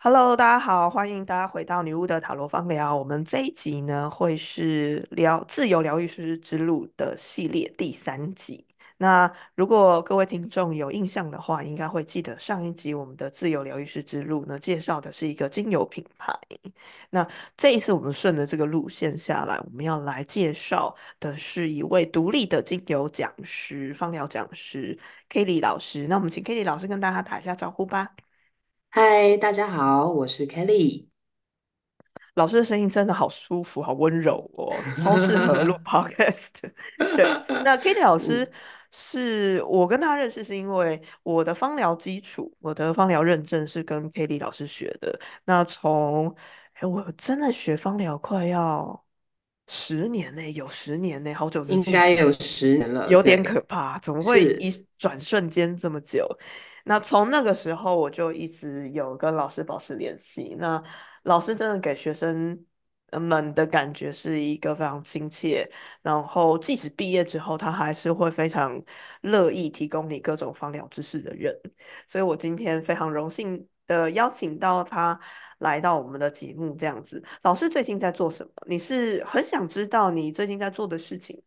Hello，大家好，欢迎大家回到女巫的塔罗方疗。我们这一集呢，会是疗自由疗愈师之路的系列第三集。那如果各位听众有印象的话，应该会记得上一集我们的自由疗愈师之路呢，介绍的是一个精油品牌。那这一次我们顺着这个路线下来，我们要来介绍的是一位独立的精油讲师、芳疗讲师 Kelly 老师。那我们请 Kelly 老师跟大家打一下招呼吧。嗨，大家好，我是 Kelly。老师的声音真的好舒服，好温柔哦，超适合录 podcast。对，那 Kitty 老师嗯，是我跟他认识，是因为我的芳疗基础，我的芳疗认证是跟 Kitty 老师学的。那从，哎，我真的学芳疗快要十年呢，有十年呢，好久之前。应该有十年了，有点可，怕，怎么会是，一转瞬间这么久？那从那个时候我就一直有跟老师保持联系。那老师真的给学生们的感觉是一个非常亲切，然后即使毕业之后，他还是会非常乐意提供你各种方疗知识的人。所以我今天非常荣幸的邀请到他来到我们的节目，这样子。老师最近在做什么？你是很想知道你最近在做的事情？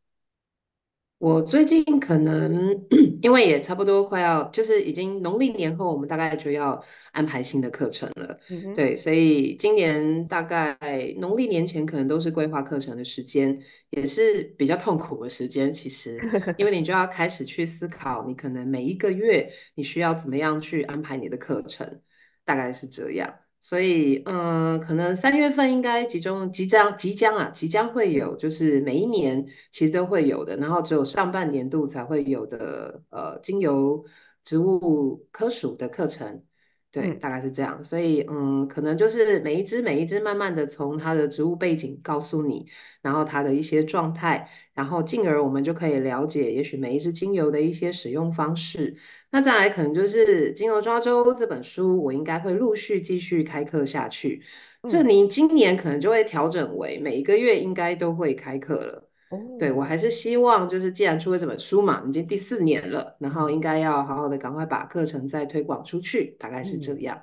我最近可能因为也差不多快要，就是已经农历年后，我们大概就要安排新的课程了，嗯哼。对，所以今年大概农历年前可能都是规划课程的时间，也是比较痛苦的时间，其实，因为你就要开始去思考，你可能每一个月你需要怎么样去安排你的课程，大概是这样。所以，嗯、可能三月份应该集中即将即将啊，即将会有，就是每一年其实都会有的，然后只有上半年度才会有的，呃，精油植物科属的课程，对，嗯大概是这样。所以，嗯，可能就是每一只每一只慢慢的从它的植物背景告诉你，然后它的一些状态，然后进而我们就可以了解，也许每一支精油的一些使用方式。那再来可能就是《精油抓周》这本书，我应该会陆续继续开课下去。这嗯，你今年可能就会调整为每一个月应该都会开课了。对，我哦，还是希望就是既然出了这本书嘛，已经第四年了，然后应嗯该要好好的赶快把课程再推广出去，大概是这嗯，样。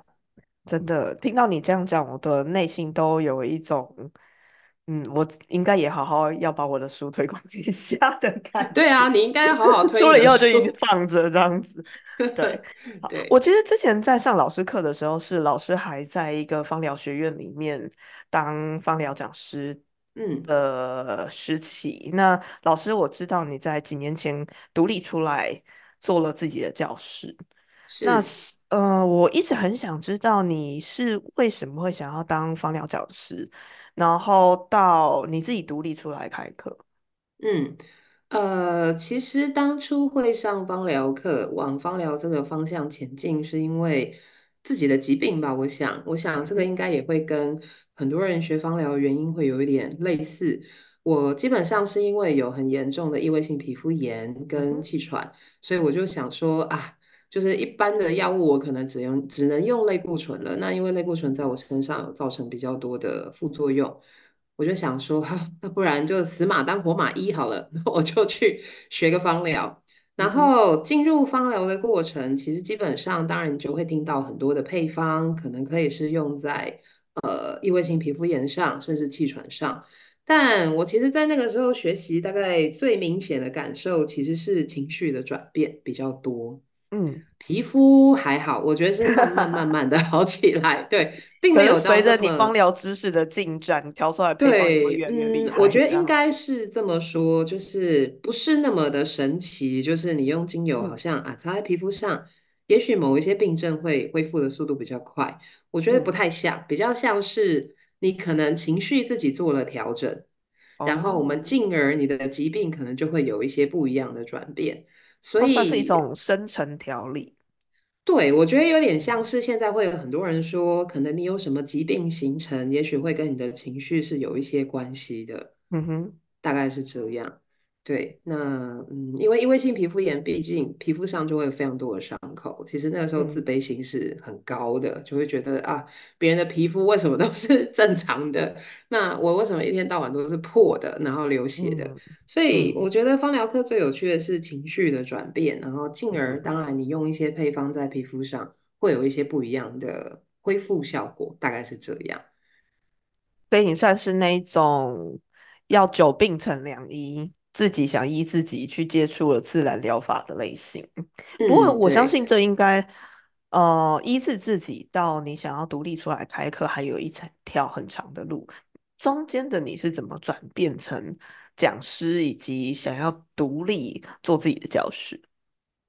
真的听到你这样讲，我的内心都有一种，嗯，我应该也好好要把我的书推广一下的感 觉。对啊，你应该好好推出了以后就你的书。一直放着这样子。对，好，我，其实之前在上老师课的时候，是老师还在一个芳疗学院里面当芳疗讲师嗯，的时期。那老师，我知道你在几年前独立出来做了自己的教室。那呃，我一直很想知道你是为什么会想要当芳疗教师，然后到你自己独立出来开课。嗯，呃，其实当初会上芳疗课，往芳疗这个方向前进，是因为自己的疾病吧。我想，我想这个应该也会跟很多人学芳疗的原因会有一点类似。我基本上是因为有很严重的异位性皮肤炎跟气喘，所以我就想说啊，就是一般的药物我可能只用只能用类固醇了。那因为类固醇在我身上有造成比较多的副作用。我就想说，哈，那不然就死马当活马医好了，那我就去学个芳疗。然后进入芳疗的过程，其实基本上，当然你就会听到很多的配方，可能可以是用在呃异位性皮肤炎上，甚至气喘上。但我其实，在那个时候学习，大概最明显的感受其实是情绪的转变比较多。嗯。皮肤还好，我觉得是慢慢慢慢的 好起来，对，并没有随着你光疗知识的进展，调出来对，嗯，我，觉得应。该是这么说，就是不是那么的神奇，就是你用精油好嗯像啊擦在皮肤上，也许某一些病症会恢复的速度比较快，我觉得不嗯，太像，比较像是你可能情绪自己做了调整，然后我们哦，进而你的疾病可能就会有一些不一样的转变，所它算是一种深层调理。对，我觉得有点像是现在会有很多人说，可能你有什么疾病形成，也许会跟你的情绪是有一些关系的。嗯哼，大概是这样。对，那嗯，因为因为性皮肤炎，毕竟皮肤上就会有非常多的伤口。其实那个时候自嗯卑心是很高的，就会觉得啊，别人的皮肤为什么都是 正常的，那我为什么一天到晚都是破的，然后流血的？嗯所以嗯我觉得芳疗课最有趣的是情绪的转变，然后进而嗯当然你用一些配方在皮肤上会有一些不一样的。恢复效果，大概是这样。所以你算是那一种要久病成良医，自己想医自己去接触了自然疗法的类型。不过嗯，我相信对。这应该，呃，医治自己到你想要独立出来开课，还有一程条很长的路。中间的你是怎么转变成讲师，以及想要独立做自己的教室？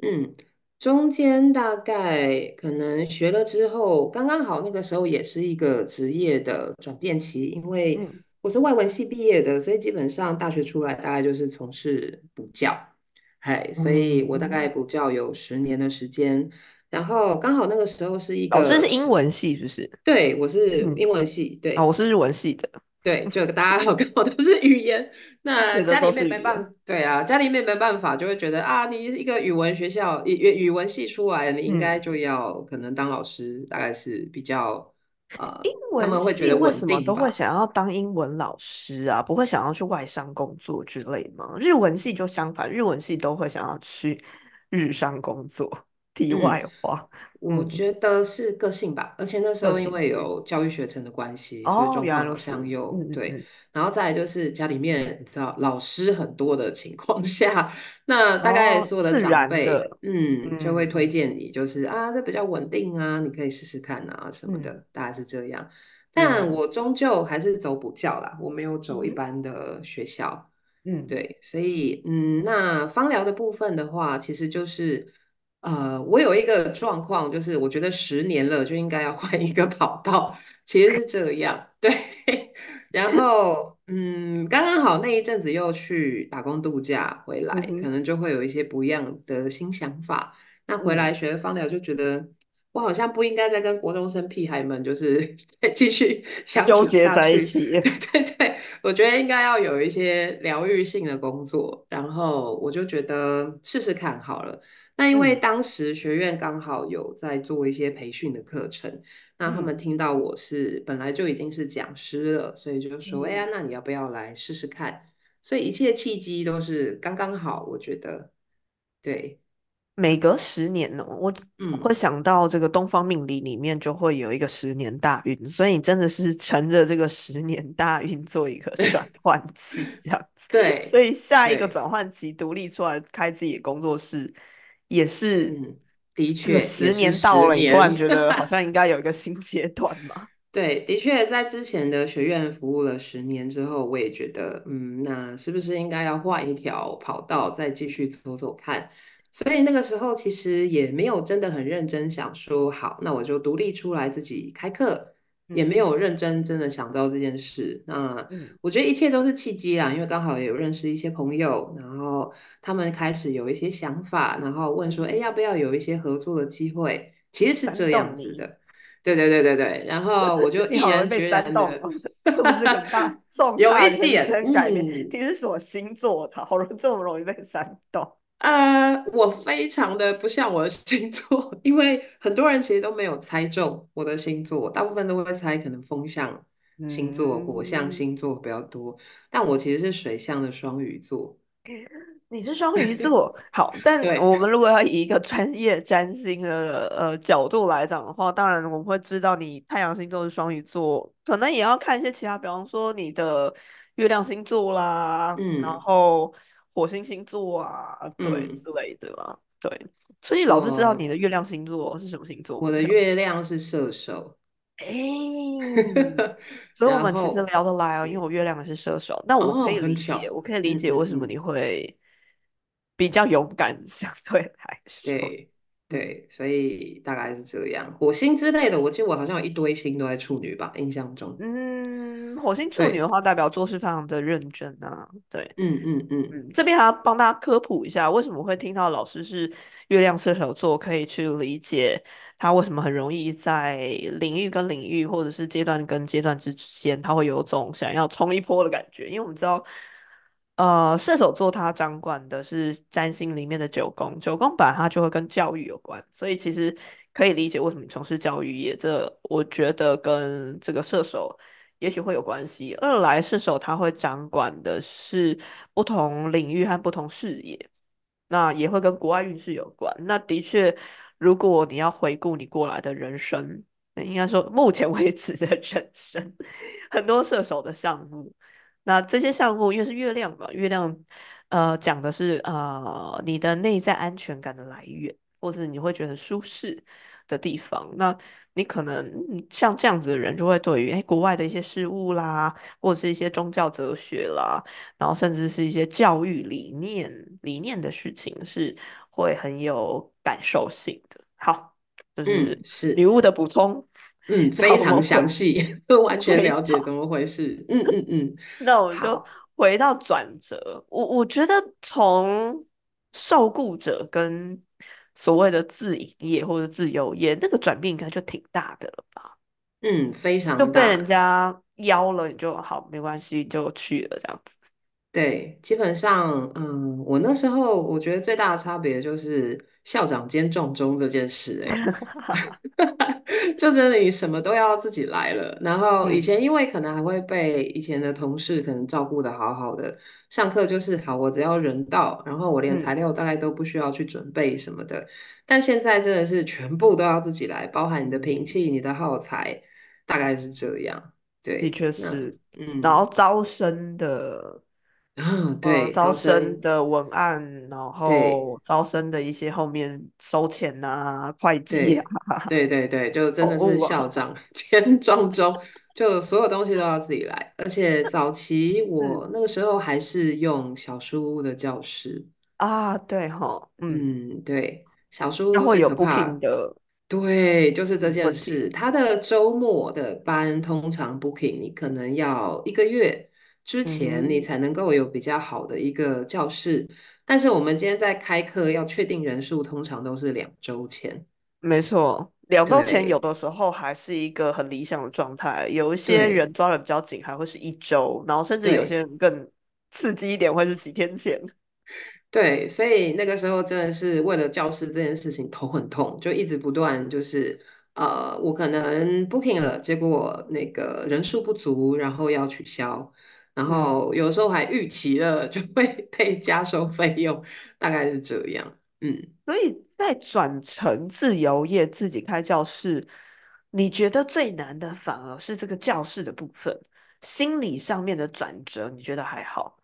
嗯，中间大概可能学了之后，刚刚好那个时候也是一个职业的转变期，因为嗯我是外文系毕业的，所以基本上大学出来大概就是从事补教，嗨，所以我大概嗯，补教有十年的时间，然后刚好那个时候是一老师是英文系，是不是？对，我是嗯，英文系，对啊、我，是日文系的，对，就大家好，刚好都是语言。那家里面。没办法，对啊，家里面没办法，就会觉得啊，你一个语文学校，语语语文系出来，你应该嗯。就要可能当老师，大概是比较英呃，他文们会觉得稳系为什么。都会想要当英文老师啊？不会想要去外商工作之类吗？日文系就相反，日文系都会想要去日商工作。题嗯。外话，嗯，我觉得是个性吧，而且那时候因为有教育学程的关系，所以哦，状况好原来如此，像又对。然后再来就是家里面你知道老师很多的情况 下，那嗯，大概哦，所有的自长辈，嗯，就会推嗯荐你，就是啊，这比较稳定啊，你可以试试看啊什么嗯，的，大概是这样。但我终究还是走补教啦，我没有走一嗯般的学校。嗯对，所以嗯，那芳疗的部分的话，其实就是，呃，我有一个状况，就是我觉得十年了就应该要换一个跑道，其实是这样，对。然后嗯，刚刚好那一阵子又去打工度假回来，可能就会有一些不一样的新想法。那回来嗯，学芳疗，就觉得我好像不应该再跟国中生屁孩们就是 再继续 相处纠结下。在一起，对对对，我觉得应该要有一些疗愈性的工作，然后我就觉得试试看好了。那因为嗯。当时学院刚好有在做一些培训的课程，那他们嗯。听到我是本来就已经是讲师了，所以就说：“哎呀，嗯。那你要不要来试试看？”所以一切契机都是刚刚好，我觉得对，每隔十年呢，我会嗯，想到这个东方命理里面就会有一个十年大运，所以你真的是乘着这个十年大运做一个转 换期这样子，对所以下一个对，转换期独立出来开自己的工作室，也是嗯，的确十年到了，你突。然觉得好 像应该有一个新阶段嘛。对，的确，在之前的学院服务了十年之后，我也觉得，嗯，那是不是应该要换一条跑道，再继续走走看？所以那个时候其实也没有真的很认真想说，好，那我就独立出来自己开课，也没有认真真的想到这件事。那嗯我觉得一切都是契机啦，因为刚好也有认识一些朋友，然后他们开始有一些想法，然后问说，哎，要不要有一些合作的机会？其实是这样，子的。对对对对对，然后我就 你毅然决然 的，有一点，你是什么星座的？好容这么容易被煽动？呃，我非常的不像我的星座，因为很多人其实都没有猜中我的星座，大部分都会猜可能风象星座、火象。嗯，星座比较多，但我其实是水象的双鱼座，你是双鱼座，好，但 对，我们如果要以一个专业占星的呃角度来讲的话，当然我们会知道你太阳星座是双鱼座，可能也要看一些其他，比方说你的月亮星座啦，然嗯。后火星星座啊，对嗯，之类的啦，对，所以老师知道你的月亮星座是什么星座？我的，月亮是射手，诶，所以我们其实聊得来哦，因为嗯，我月亮的是射手，那我可哦，以理解，我可以理嗯解为什么你。会。比较勇敢，相对来说，对，所以大概是这样。火星之类的，我记得我好像有一堆星都在处女吧，印象中。嗯，火星处女的对，话，代表做事非常的认真啊，对，嗯嗯嗯嗯，这边还要帮大家科普一下，为什么会听到老师是月亮射手座，可以去理解他为什么很容易在领域跟领域，或者是阶段跟阶段之间，他会有种想要冲一波的感觉。因为我们知道，呃，射手座他掌管的是占星里面的九宫，九宫本来它就会跟教育有关，所以其实可以理解为什么从事教育业，这我觉得跟这个射手。也许会有关系。二来，射手他会掌管的是不同领域和不同视野，那也会跟国外运势有关。那的确，如果你要回顾你过来的人生，应该说目前为止的人生，很多射手的项目。那这些项目因为是月亮嘛，月亮呃讲的是呃你的内在安全感的来源，或是你会觉得舒适的地方。那你可能嗯像这样子的人，就会对于哎国外的一些事物啦，或者是一些宗教哲学啦，然后甚至是一些教育理念理念的事情，是会很有感受性的。好，就嗯，是礼物，的补充。嗯，非常详细，完全回了解怎么回事。嗯嗯嗯，那我们就，回到转折。我我觉得从受雇者跟所谓的自营业或者自由业，那个转变应该就挺大的了吧？嗯，非常就被人。家邀了，你就好，没关系，就去了这样子。对，基本上，嗯，我那时候我觉得最大的差别就是校长兼撞钟这件事、欸，就真的你什么都要自己来了。然后以嗯前因为可能还会被以前的同事可能照顾的好好的，上课就是好，我只要人到，然后我连材嗯，料大概都不需要去准备什么的。但现在真的是全部都要自己来，包含你的平器、你的耗材，大概是这样。的对，那确是。然后嗯招生的，啊，呃，对，招招生。生的文案，然对后招生的一些后面收钱啊、会计啊、对对对对，就真的是校长 兼庄周，就所有东西都要自己来。而且早期 嗯。我那个时候还是用小书屋的教室，啊，对哈，嗯，嗯，对，小书屋它会有可 booking 怕，的对，就是这嗯件事。他的周末的班通常 booking，你可能要一个月之嗯前你，才能够有比较好的一个教室，但是我们今天在开课要确定人数，通常都是两周前。没错，两周前有的时候还是一个很理想的状态，有一些人抓的比较紧，还会是一周，然后甚至有些人更刺激一点，会是几天前。对，所以那个时候真的是为了教室这件事情头很痛，就一直不断就是呃，我可能 booking 了，结果那个人数不足，然后要取消，然嗯，后有时候还逾期了，就会 被加收费用，大概是这样。嗯所以在转成自由业自己开教室，你觉得最难的反而是这个教室的部分，心理上面的转折，你觉得还好？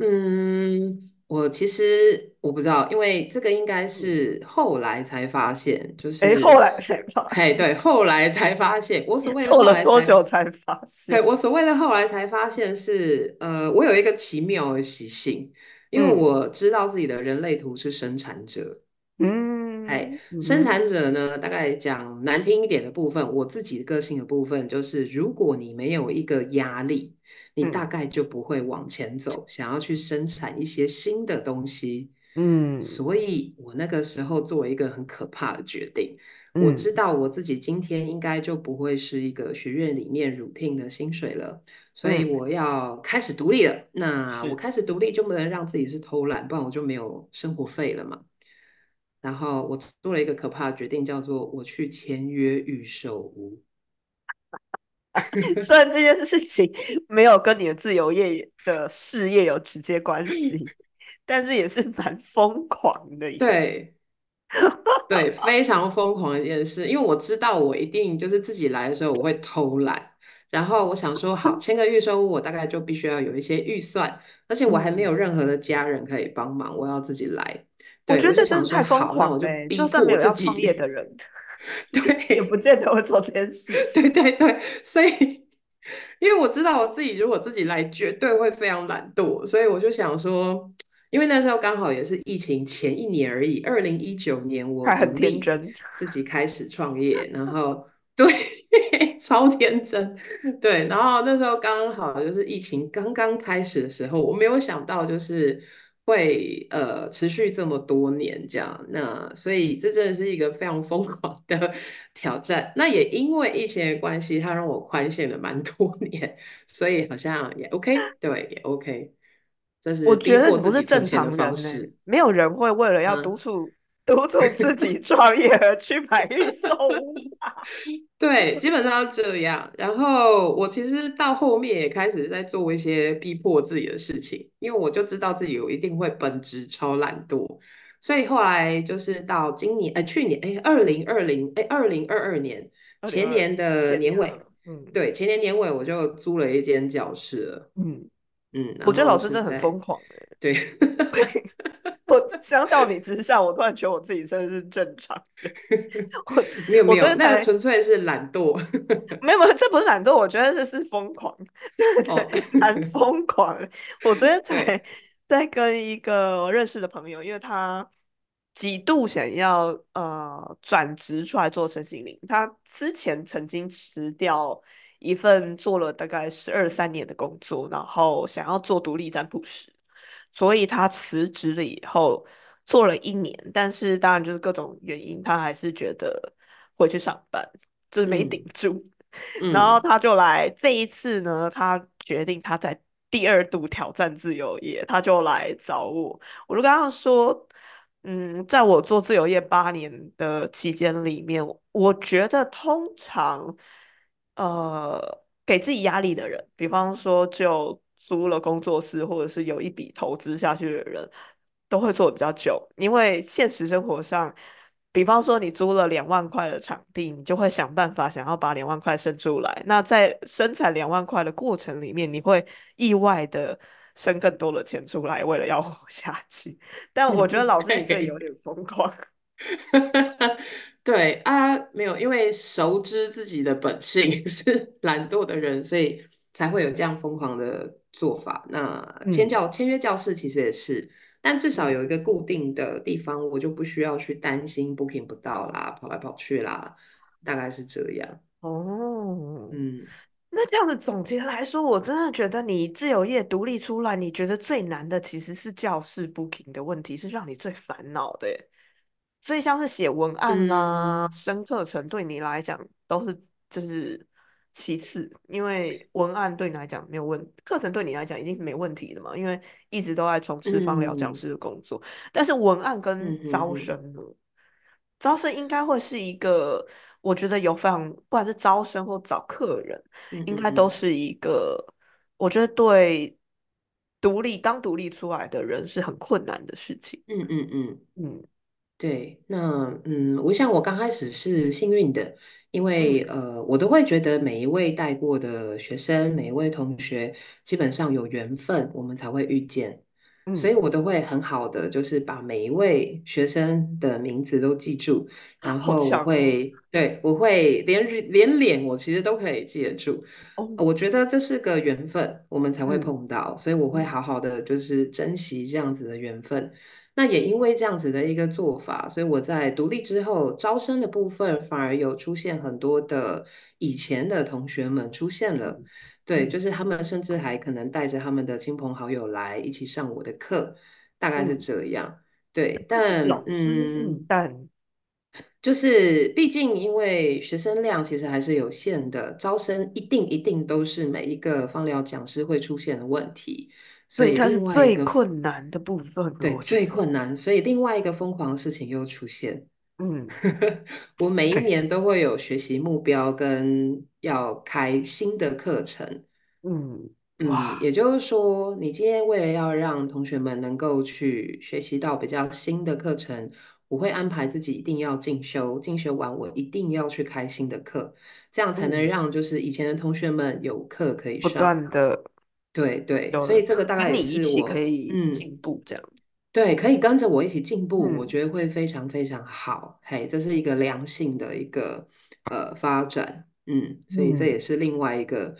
嗯，我其实我不知道，因为这个应该嗯，是后来才发现，就诶，后是，来才发嘿，现。对，后来才发现，我所谓的后来才。久才发对，现？我所谓的后来才发现是，呃，我有一个奇妙的习性，因为嗯我知道自己的人类图是生产者，哎，嗯嗯哼生产者呢，大概讲难听一点的部分，我自己个性的部分就是，如果你没有一个压力，你大嗯概就不会往前走，想要去生产一些新的东西。嗯所以我那个时候做了一个很可怕的决定，我知嗯道我自己今天应该就不会是一个学院里面 routine 的薪水了，所以嗯，我要开始独立了。那我。开始独立就不能让自己是偷懒，不然我就没有生活费了嘛。然后我做了一个可怕的决定，叫做我去签约预售屋。虽然这件事情没有跟你的自由业的事业有直接关系，但是也是蛮疯狂的耶。对对，非常疯狂的一件事，因为我知道我一定就是自己来的时候我会偷懒，然后我想说好签个预售屋，我大概就必须要有一些预算，而且我还没有嗯，任何的家人可以帮忙，我要自己来。对，我觉得这真的太疯狂了！就算没有要创业的人，对，也不对，见得会做这件事 对。对对，所以因为我知道我自己如果自己来，绝对会非常懒惰，所以我就想说，因为那时候刚好也是疫情前一年而已，二零一九年我还很天真。自己开始创业，然后对，超天真，对，然后那时候刚好就是疫情刚刚开始的时候，我没有想到就是会呃持续这么多年这样，那所以这真的是一个非常疯狂的 挑战。那也因为疫情的关系，它让我宽限了蛮多 年，所以好像也 OK，对，也 OK，这是我觉得不是正常方式。没有人会为了要督嗯，促督促自己 创业而去买预售屋吧？对，基本上这样。然后我其实到后面也开始在做一些逼迫自己的事情，因为我就知道自己有一定会本职超懒惰。所以后来就是到今年，哎，去年，哎，二零二零，哎，二零二二年前年的年年尾，嗯对，前年年尾我就租了一间教室了，嗯，嗯，我觉得老师真的很疯狂欸对，我相较你之下，我突然觉得我自己真的是正常人。我我没有没有，那纯粹是懒惰，没有没有，这不是懒惰，我觉得这是疯狂，对哦，对，蛮疯狂。我昨天 才，在跟一个我认识的朋友，因为他几度想要呃转职出来做身心灵，他之前曾经辞掉一份做了大概十二三年的工作，然后想要做独立占卜师，所以他辞职了以后做了一年，但是当然就是各种原因，他还是觉得回去上班。就是没顶嗯住，然后嗯他就来这一次呢，他决定他在第二度挑战自由业，他就来找我，我就跟他说，嗯，在我做自由业八年的期间里面，我觉得通常，呃，给自己压力的人，比方说就租了工作室，或者是有一笔投资下去的人，都会做的比较久，因为现实生活上。比方说，你租了两万块的场地，你就会想办法想要把两万块生出来。那在生产两万块的过程里面，你会意外的生更多的钱出来，为了要活下去。但我觉得嗯，老师你这 有对。点疯狂。对啊，没有，因为熟知自己的本性 是懒惰的人，所以才会有这样疯狂的做法。那签嗯教签约教室其实也是，但至少嗯，有一个固定的地方，我就不需要去担心 booking 不到啦，跑来跑去啦，大概是这样。哦，嗯那这样的总结来说，我真的觉得你自由业独立出来，你觉得最难的其实是教室 booking 的问题，是让你最烦恼的。所以像是写文案啦、嗯升课程，对你来讲都是就是其次，因为文案对你来讲没有问，课程对你来讲一定是没问题的嘛，因为一直都在从事芳疗讲嗯师的工作。但是文案嗯跟招嗯嗯生呢，招生应该会是一个，我觉得有非常，不管是招生或找客人，嗯应该都嗯是一个，我觉得对独立刚独立出来的人是很困难的事情。嗯嗯嗯。嗯对，那嗯，我想我刚开始是幸运的，因为嗯。呃，我都会觉得每一位带过的学生，每一位同学，基本上有缘分，我们才会遇见，所以嗯，我都会很好的，就是把每一位学生的名字都记住，然好后我强哦。会，对，我会连连脸我其实都可以记得住，我觉得这是个缘分，我们才会嗯。碰到，所以我会嗯。好好的就是珍惜这样子的缘分。那也因为这样子的一个做法，所以我在独立之后，招生的部分反而有出现很多的以前的同学们出现了。嗯对，就嗯是他们甚至还可能带着他们的亲朋好友来一起上我的课，大概是嗯，这样。对，但，嗯，嗯，但就是毕竟因为学生量其实还是有限的，招生一定一定都是每一个放疗讲师会出现的问题，所，以它是。最困难的部分，对，最。困难，所以另外一个疯狂的事情又出现。嗯，我每一，年都会有学习目标跟要开新的课程。嗯，嗯，也就是说，你今天为了要让同学们能够去学习到比较新的课程，我会安排自己一定要进修，进修完我一定要去开新的课，这样才能嗯，让就是以前的同学们有课可以上不。断的对对，所以这个大概也是我以嗯。进步，这样。对，可以跟着我一起进步，我嗯觉得会非常非常好。嘿，这是一个良性的一个呃发展，嗯，所以这也嗯。是另外一个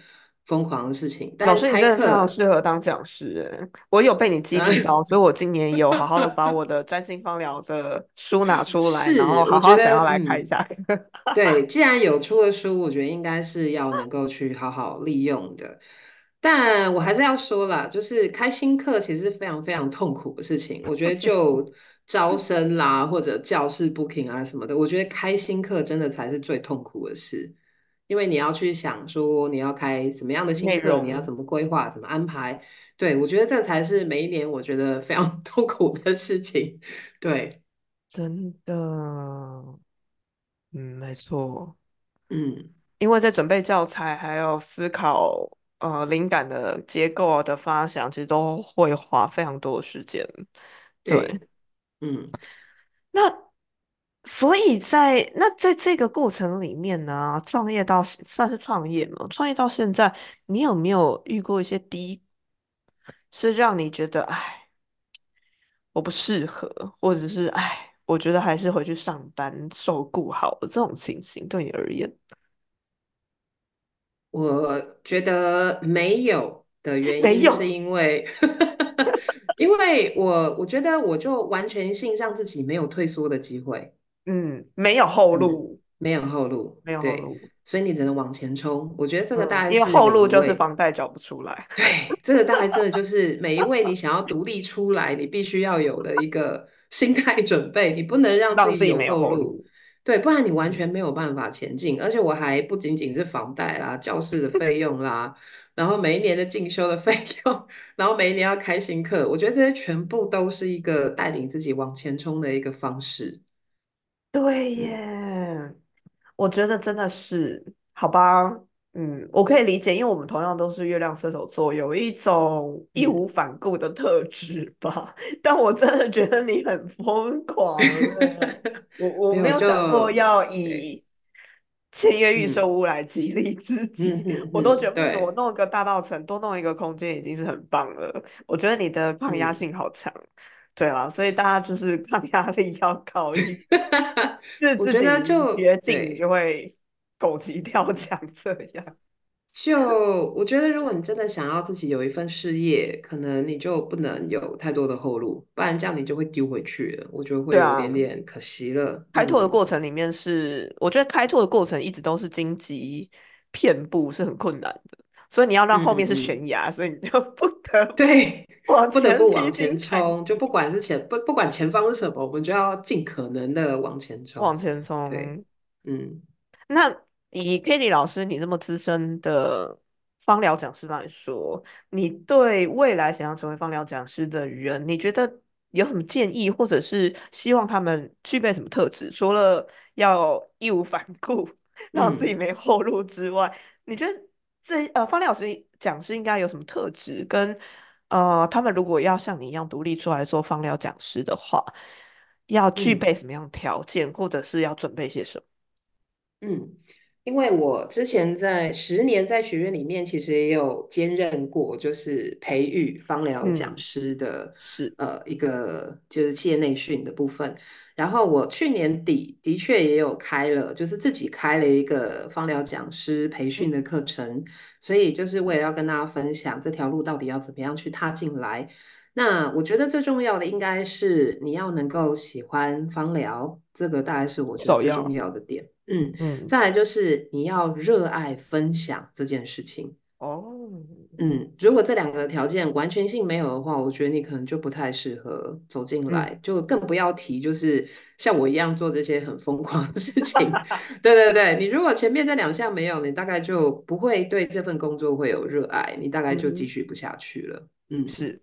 疯狂的事情。但老师，你开真的非常，适合当讲师诶，我有被你激励到，嗯，所以我今年有好好的把 我的占星方疗的书拿 出来，然后，好好想要来看一嗯，下课。对，既然有出了书，我觉得应该是要能够去好好利用的。但我还是要说啦，就是开新课其实是非常非常痛苦的事情。我觉得就招生啦，或者教室 booking 啊什么的，我觉得开新课真的才是最痛苦的事，因为你要去想说你要开什么样的新内课，你要怎么规划，怎么安排。对，我觉得这才是每一年我觉得非常 痛苦的事情。对，真的，嗯，没错，嗯，因为在准备教材还有思考呃灵感的结构的发想，其实都会花非常多的时间。对，对。嗯那所以在那在这个过程里面呢，创业到算是创业嘛，创业到现在，你有没有遇过一些低，是让你觉得哎，我不适合，或者是哎，我觉得还是回去上班受雇好了这种情形，对你而言我觉得没有的 原因是因为，因为我我觉得我就完全性让自己没有退缩的机会，嗯，没有后嗯，路，没有后路，没有后对，路，所以你只能往前冲。我觉得这个大嗯，概是因为后路就是位。房贷缴不出来，对，这个大概真的就是每一位你想要独立出来，你必须要有的一个心态准备，你不能让自己自己没有后路，后路，对，不然你完嗯，全没有办法前进。而且我还不仅仅是房贷啦、教室的费用啦，然后每一年的进修的费用，然后每一年要开新课，我觉得这些全部都是一个带领自己往前冲的一个方式。对嗯耶。我觉得真的是，好吧，嗯，我可以理解，因为我们同样都是月亮射手座，有一种义嗯，无反顾的特质吧。但我真的觉得你很疯狂，我我没有想过要，以签约预售嗯屋来激励自嗯己，我都觉得，嗯，我对。弄个大道城，多弄一个空间已经是很棒了。我觉得你的抗压嗯。性好强，对啦，所以大家就是抗压力要高一点。是我觉得就绝境，你就，会狗急跳嗯，墙这样。就我觉得，如果你真的想要自己有一份事业，可能你就不能有太多的后路，不然这样你就会丢回去了，我觉得会有啊，点点可惜了。开拓的嗯过程里面是，我觉得开拓的过程一直都是荆棘遍布，是很困难的。所以你要让后面是悬崖，所以你就不得 不对，往不得前不往前荆斩冲，就不，管是前不不管前方是什么，我们就要尽可能的往前冲。往前冲对，冲。嗯那以 Kitty 老师你这么资深的芳疗讲师来说，你对未来想要成为芳疗讲师的人，你觉得有什么建议，或者是希望他们具备什么特质？除了要义无反顾，让自己嗯没后路之外，你觉得这呃芳疗老师讲师应该有什么特质？跟呃他们如果要像你一样独立出来做芳疗讲师的话，要具嗯。备什么样的条件，或者是要准备些什么？嗯，因为我之前在十年在学院里面，其实也有兼任过，就是培育芳疗讲嗯，师的是。呃一个就是企业内训的部分。然后我去年底的确也有开了，就是自己开了一个芳疗讲师培训的嗯，课程，所以就是我也要跟大家分享这条路到底要怎么样去踏进来。那我觉得最重要的应该是你要能够喜欢芳疗，这个大概是我觉得最重要，要的点。嗯。嗯，再来就是你要热爱分享这件事情。哦，嗯，如果这两个条件完全性没有的话，我觉得你可能就不太适合走进嗯，来，就更不要提就是像我一样做这些很疯狂的事情。对对对，你如果前面这两项没有，你大概就不会对这份工作会有热爱，你大概就继续不下去了。嗯是，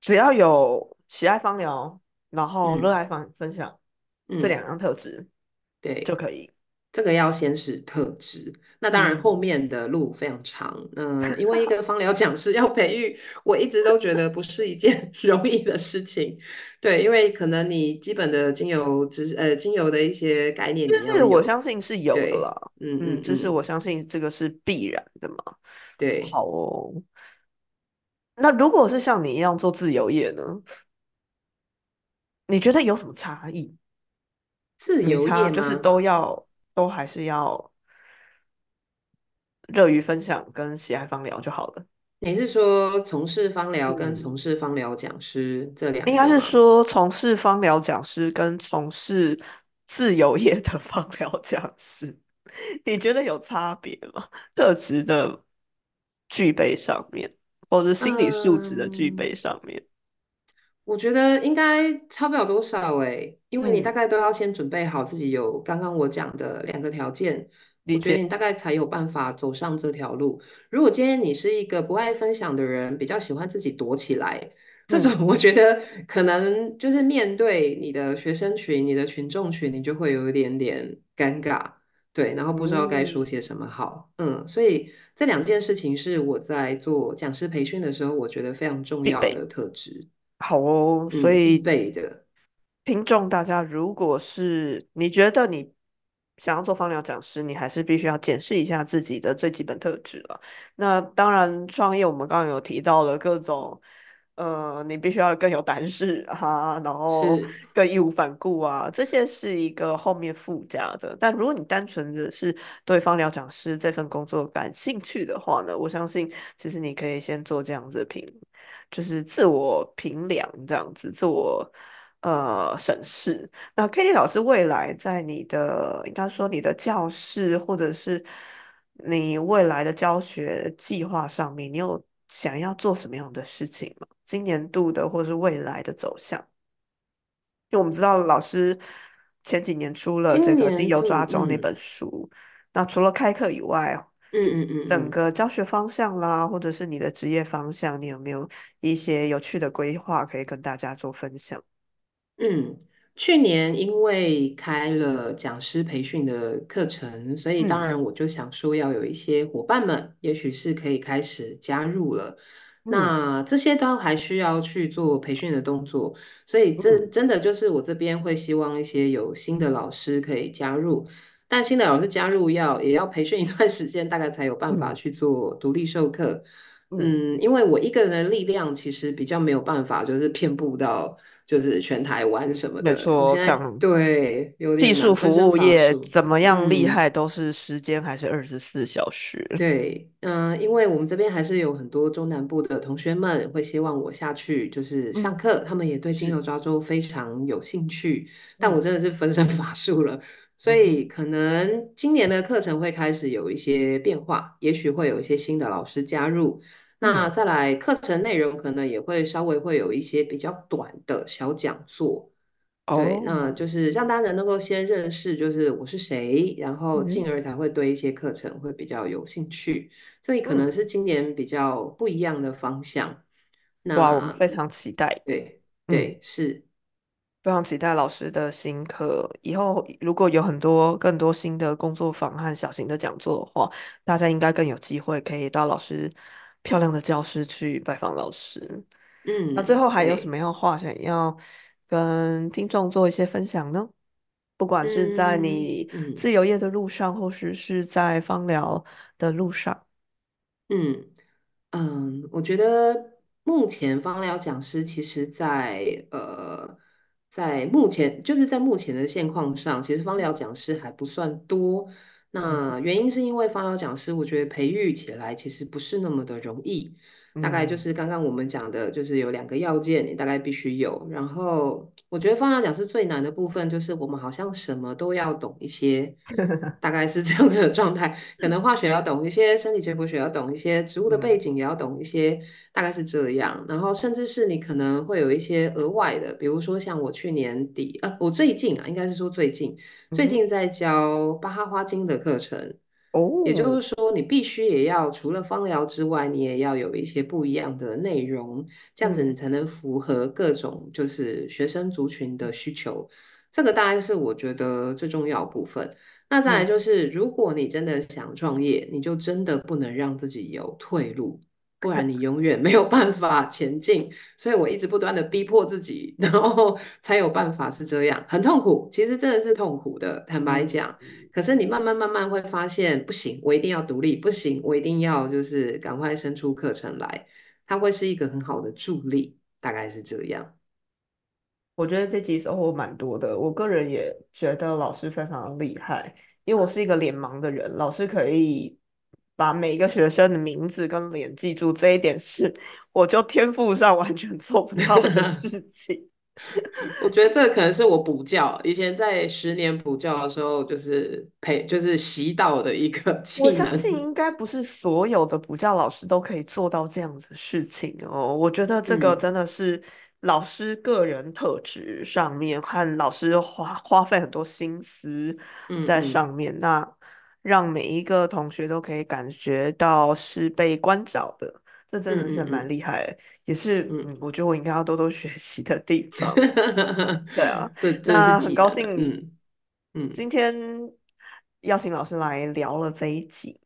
只要有喜爱芳疗，然后热嗯爱分分享这两嗯，样特质对就对。可以。这个要先是特质，那当然后嗯，面的路非常长。嗯、因为一个 芳疗讲师要培育，我一直都觉得不是一件 容易的事情。对，因为可能你基本的精油知呃精油的一些概念你要是我，相信是有的，啦。嗯嗯，只是我相信这个是必然的嘛。对，好哦，那如果是像你一样做自由业呢？你觉得有什么差异？自由没差，业？就是都要，都还是要乐于分享跟喜爱芳疗就好了。你是说从事芳疗跟从嗯，事芳疗讲师这两应该是？说从事芳疗讲师跟从事自由业的 芳疗讲师，你觉得有差别吗？特质的具备上面，或者心理素质的具备嗯。上面，我觉得应该差不了多少诶，因为你大嗯，概都要先准备好自己有刚刚我讲的两个条件，我觉得你大概才有办法走上这条路。如果今天你是一个不爱分享的人，比较喜欢自己躲起来，这嗯种 我觉得可能就是面对你的学生群、你的群众群，你就会有一点点尴尬，对，然后不知道该说些嗯，什么好，嗯，所以这两件事情是我在做讲师培训的时候，我觉得非常重必备。要的特质。好哦，所嗯，必以备的听众大家，如果是你觉得你想要做芳疗讲师，你还是必须要检视一下自己的最基本特质了。那当然，创业我们刚刚有提到了各种，呃，你必须要更有胆识啊，然后，更义无反顾啊，这些是一个后面附加的。但如果你单纯的是对方疗讲师这份工作感兴趣的话呢，我相信其实你可以先做这样子评。就是自我评量这样子，自我呃审视。那 Kitty 老师未来在你的应该说你的教室或者是你未来的教学计划上面，你有想要做什么样的事情吗？今年度的或是未来的走向？因为我们知道老师前几年出了这个《精油抓周》那本嗯书，那除了开课以外，嗯嗯嗯整嗯。个教学方向啦，或者是你的职业方向，你有没有一些有趣的规划可以跟大家做分享？嗯，去年因为开了讲师培训的课程，所以当嗯然我就想说要有一些伙伴们，也许是可以开始加入了。嗯那这些都还需要去做培训的动作，所以这嗯真的就是我这边会希望一些有新的老师可以加入，但新的老师加入要也要培训一段时间，大概才有办法嗯去做独立授课。嗯，嗯，因为我一个人的力量其实比较没有办法，就是遍布到就是全台湾什么的。我没错，现在讲对有技术服身务业。怎么样厉嗯。害，都是时间还是二十四小时。对，嗯、因为我们这边还是有很多中南部的同学们会希望我下去就是上嗯，课，他们也对金牛，抓周非常有兴趣，但我嗯真的是分身乏术了，所以可能今年的课程会开始有一些变化，也许会有一些新的老师加入，那嗯，再来课程内容可能也会稍微会有一些比较短的小讲座。对，那哦，就是让大家能够先认识，就是我是谁，然后进嗯而才会对一些课程会比较有兴趣。这里可能嗯，是今年比较不一样的方向。哇，我们那非常期待。对嗯。对是，非常期待老师的新课。以后如果有很多更多新的工作坊和小型的讲座的话，大家应该更有机会可以到老师漂亮的教室去拜访老师。嗯那最嗯后还有什么对，样的话想要跟听众做一些分享呢？不管是在你。自由业的路上，或是是在芳疗的路上。嗯嗯，我觉得目前芳疗讲师其实在呃，在目前就是在目前的现况上，其实芳疗讲师还不算多。那原因是因为芳疗讲师，我觉得培育起来其实不是那么的容易。大概就嗯是刚刚我们讲的，就是有两个要件，你大概必须有。然后我觉得放大讲是最难的部分，就是我们好像什么都要懂一些，大概是这样子的状态。可能化学要懂一些，生理解剖学要懂一些，植物的背嗯景也要懂一些，大概是这样。然后甚至是你可能会有一些额外的，比如说像我去年底，呃，我最近啊，应该是说最近，最嗯，近在教巴哈花精的课程。也就哦，是说，你必须也要除了芳疗之外，你也要有一些不一样的内容，这样子你嗯才能符合各种就是学生族群的需求。这个大概是我觉得最重要的部分。那再来嗯，就是，如果你真的想创业，你就真的不能让自己有退路，不然你永远没有办法前进。所以我一直不断的逼迫自己，然后才有办法是这样，很痛苦，其实真的是痛苦的，坦白嗯讲。可是你慢慢慢慢会发现，不行，我一定要独立，不行，我一定要就是赶快生出课程来，它会是一个很好的助力，大概是这样。我觉得这集收获蛮多的。我个人也觉得老师非常厉害，因为我是一个脸盲的人，老师可以把每一个学生的名字跟脸记住，这一点是我就天赋上完全做不到的 事情。我觉得这可能是我补教，以前在十年补教的时候，就是培，就是习到的一个我技能。相信应该不是所有的补教老师都可以做到这样子的事情哦。我觉得这个嗯真的是老师个人特质上面和老师花花费很多心思在上嗯嗯面，那让每一个同学都可以感觉到是被关照的，这真嗯的是蛮嗯厉害的也是嗯嗯，我觉得我应该要多多学习的地 方。嗯，对啊，那很高。兴嗯嗯今天邀请老师来聊了这一集。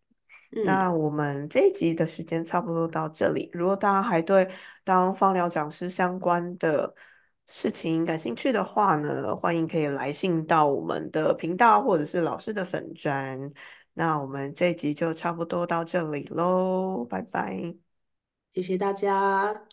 嗯，那我们这一集的时间差不多到这里。如果大家还对当芳疗讲师相关的事情感兴趣的话呢，欢迎可以来信到我们的频道或者是老师的粉专。那我们这一集就差不多到这里喽，拜拜。谢谢大家。